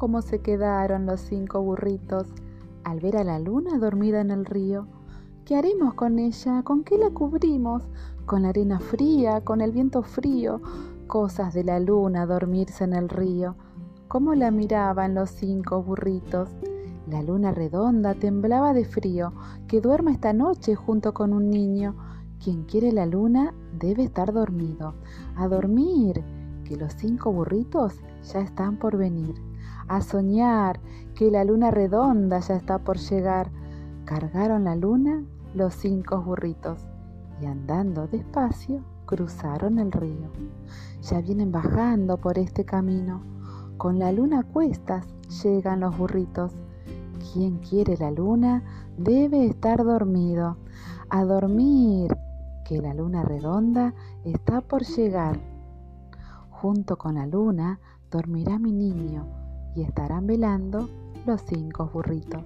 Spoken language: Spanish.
cómo se quedaron los cinco burritos al ver a la luna dormida en el río. ¿Qué haremos con ella? ¿Con qué la cubrimos? Con la arena fría, con el viento frío, cosas de la luna dormirse en el río. ¿Cómo la miraban los cinco burritos? La luna redonda temblaba de frío, que duerma esta noche junto con un niño. Quien quiere la luna debe estar dormido. A dormir, que los cinco burritos ya están por venir a soñar que la luna redonda ya está por llegar. Cargaron la luna los cinco burritos y andando despacio cruzaron el río. Ya vienen bajando por este camino. Con la luna a cuestas llegan los burritos. Quien quiere la luna debe estar dormido. A dormir, que la luna redonda está por llegar. Junto con la luna dormirá mi niño y estarán velando los cinco burritos.